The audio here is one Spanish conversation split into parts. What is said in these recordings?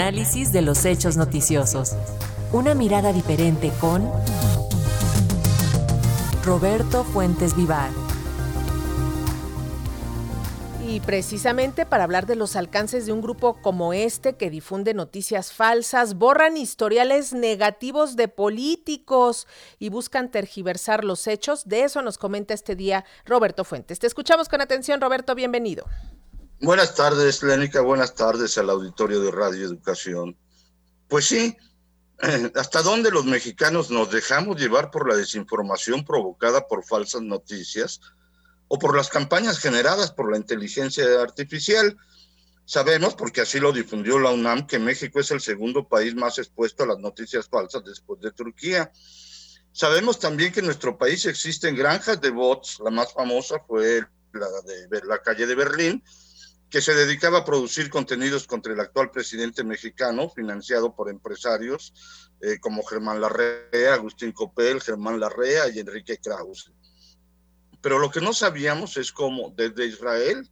análisis de los hechos noticiosos. Una mirada diferente con Roberto Fuentes Vivar. Y precisamente para hablar de los alcances de un grupo como este que difunde noticias falsas, borran historiales negativos de políticos y buscan tergiversar los hechos, de eso nos comenta este día Roberto Fuentes. Te escuchamos con atención, Roberto, bienvenido. Buenas tardes, Lénica, buenas tardes al auditorio de Radio Educación. Pues sí, ¿hasta dónde los mexicanos nos dejamos llevar por la desinformación provocada por falsas noticias? o por las campañas generadas por la inteligencia artificial. Sabemos, porque así lo difundió la UNAM, que México es el segundo país más expuesto a las noticias falsas después de Turquía. Sabemos también que en nuestro país existen granjas de bots, la más famosa fue la de la calle de Berlín, que se dedicaba a producir contenidos contra el actual presidente mexicano, financiado por empresarios eh, como Germán Larrea, Agustín Copel, Germán Larrea y Enrique Krause. Pero lo que no sabíamos es cómo desde Israel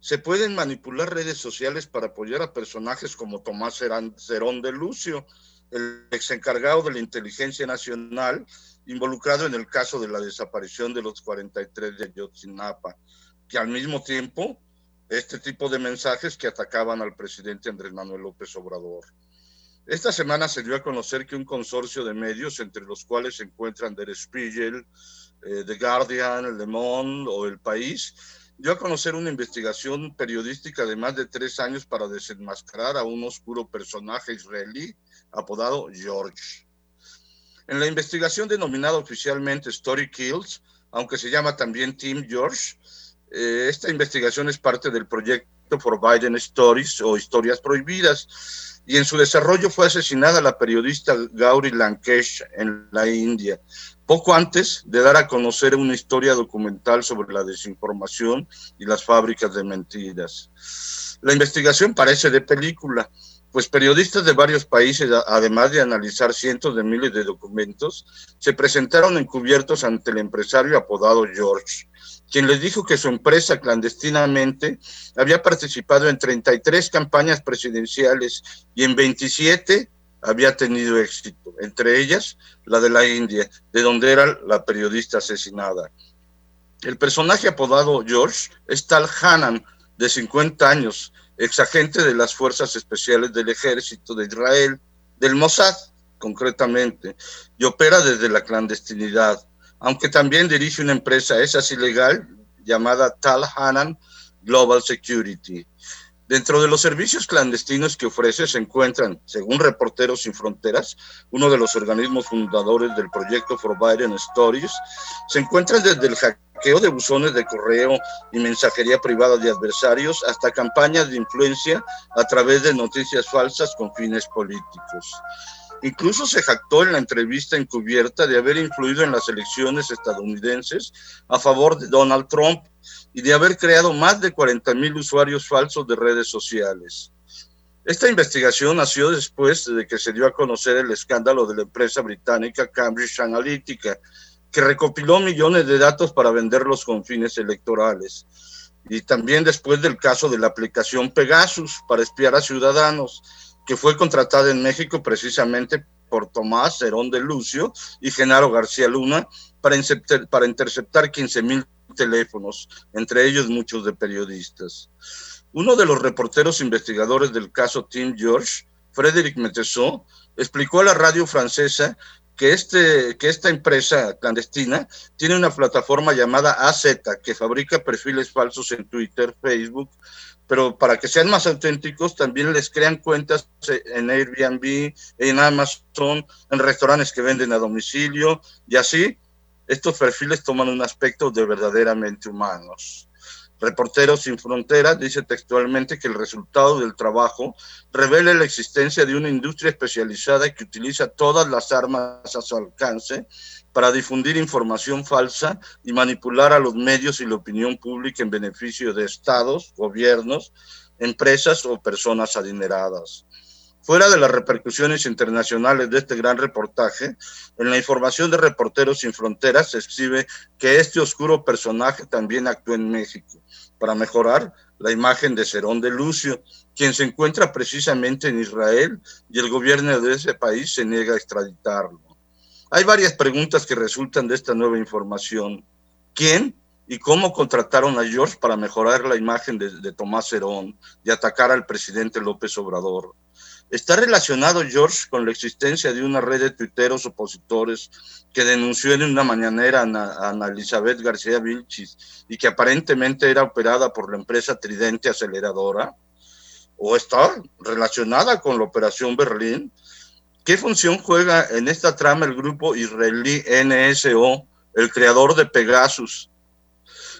se pueden manipular redes sociales para apoyar a personajes como Tomás Cerón de Lucio, el ex encargado de la inteligencia nacional, involucrado en el caso de la desaparición de los 43 de Ayotzinapa, que al mismo tiempo este tipo de mensajes que atacaban al presidente Andrés Manuel López Obrador. Esta semana se dio a conocer que un consorcio de medios, entre los cuales se encuentran Der Spiegel, eh, The Guardian, Le Monde o El País, dio a conocer una investigación periodística de más de tres años para desenmascarar a un oscuro personaje israelí apodado George. En la investigación denominada oficialmente Story Kills, aunque se llama también Team George, eh, esta investigación es parte del proyecto For Biden Stories o Historias Prohibidas, y en su desarrollo fue asesinada la periodista Gauri Lankesh en la India, poco antes de dar a conocer una historia documental sobre la desinformación y las fábricas de mentiras. La investigación parece de película, pues periodistas de varios países, además de analizar cientos de miles de documentos, se presentaron encubiertos ante el empresario apodado George, quien les dijo que su empresa clandestinamente había participado en 33 campañas presidenciales y en 27 había tenido éxito, entre ellas la de la India, de donde era la periodista asesinada. El personaje apodado George es Tal Hanan, de 50 años, exagente de las Fuerzas Especiales del Ejército de Israel, del Mossad concretamente, y opera desde la clandestinidad, aunque también dirige una empresa, esa es ilegal, llamada Tal Hanan Global Security. Dentro de los servicios clandestinos que ofrece se encuentran, según Reporteros Sin Fronteras, uno de los organismos fundadores del proyecto For Biden Stories, se encuentran desde el hackeo de buzones de correo y mensajería privada de adversarios hasta campañas de influencia a través de noticias falsas con fines políticos. Incluso se jactó en la entrevista encubierta de haber influido en las elecciones estadounidenses a favor de Donald Trump y de haber creado más de 40 mil usuarios falsos de redes sociales. Esta investigación nació después de que se dio a conocer el escándalo de la empresa británica Cambridge Analytica, que recopiló millones de datos para venderlos con fines electorales. Y también después del caso de la aplicación Pegasus para espiar a ciudadanos, que fue contratada en México precisamente por Tomás Herón de Lucio y Genaro García Luna para, interceptar, para interceptar 15 mil teléfonos, entre ellos muchos de periodistas. Uno de los reporteros investigadores del caso Tim George, Frédéric Metesot, explicó a la radio francesa que, este, que esta empresa clandestina tiene una plataforma llamada AZ que fabrica perfiles falsos en Twitter, Facebook, pero para que sean más auténticos también les crean cuentas en Airbnb, en Amazon, en restaurantes que venden a domicilio y así estos perfiles toman un aspecto de verdaderamente humanos. Reporteros sin Fronteras dice textualmente que el resultado del trabajo revela la existencia de una industria especializada que utiliza todas las armas a su alcance para difundir información falsa y manipular a los medios y la opinión pública en beneficio de estados, gobiernos, empresas o personas adineradas. Fuera de las repercusiones internacionales de este gran reportaje, en la información de Reporteros Sin Fronteras se exhibe que este oscuro personaje también actuó en México para mejorar la imagen de Cerón de Lucio, quien se encuentra precisamente en Israel y el gobierno de ese país se niega a extraditarlo. Hay varias preguntas que resultan de esta nueva información. ¿Quién y cómo contrataron a George para mejorar la imagen de, de Tomás Cerón y atacar al presidente López Obrador? Está relacionado George con la existencia de una red de tuiteros opositores que denunció en una mañanera a Ana Elizabeth García Vilchis y que aparentemente era operada por la empresa Tridente Aceleradora, o está relacionada con la Operación Berlín. ¿Qué función juega en esta trama el grupo israelí NSO, el creador de Pegasus,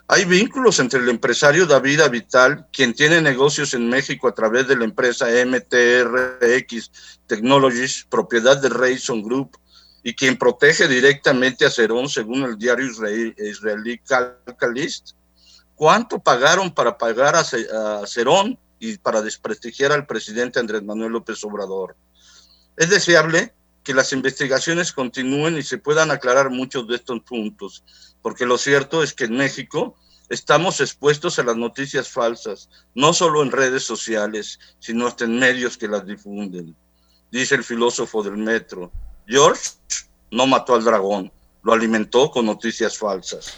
hay vínculos entre el empresario David Avital, quien tiene negocios en México a través de la empresa MTRX Technologies, propiedad de Rayson Group, y quien protege directamente a Cerón, según el diario israelí, Calcalist. ¿Cuánto pagaron para pagar a Cerón y para desprestigiar al presidente Andrés Manuel López Obrador? Es deseable que las investigaciones continúen y se puedan aclarar muchos de estos puntos porque lo cierto es que en México estamos expuestos a las noticias falsas, no solo en redes sociales, sino hasta en medios que las difunden. Dice el filósofo del metro, George no mató al dragón, lo alimentó con noticias falsas.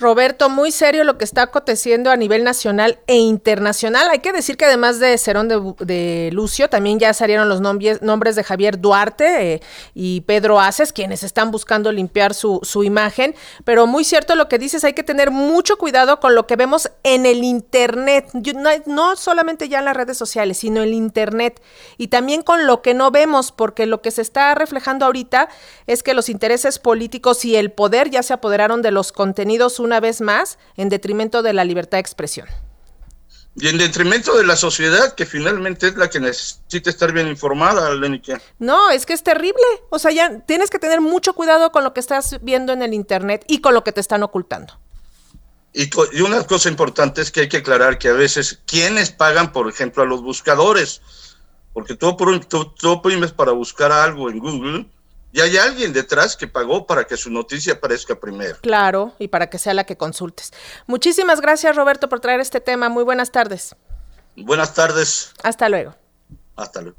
Roberto, muy serio lo que está aconteciendo a nivel nacional e internacional. Hay que decir que además de Cerón de, Lucio, también ya salieron los nombres, de Javier Duarte eh, y Pedro Aces, quienes están buscando limpiar su, imagen. Pero muy cierto lo que dices, hay que tener mucho cuidado con lo que vemos en el Internet, no, solamente ya en las redes sociales, sino en el Internet y también con lo que no vemos, porque lo que se está reflejando ahorita es que los intereses políticos y el poder ya se apoderaron de los contenidos vez más en detrimento de la libertad de expresión. Y en detrimento de la sociedad, que finalmente es la que necesita estar bien informada, Lenike. No, es que es terrible. O sea, ya tienes que tener mucho cuidado con lo que estás viendo en el Internet y con lo que te están ocultando. Y, y una cosa importante es que hay que aclarar que a veces, ¿quiénes pagan, por ejemplo, a los buscadores? Porque tú, tú, tú oprimes para buscar algo en Google y hay alguien detrás que pagó para que su noticia aparezca primero. Claro, y para que sea la que consultes. Muchísimas gracias, Roberto, por traer este tema. Muy buenas tardes. Buenas tardes. Hasta luego. Hasta luego.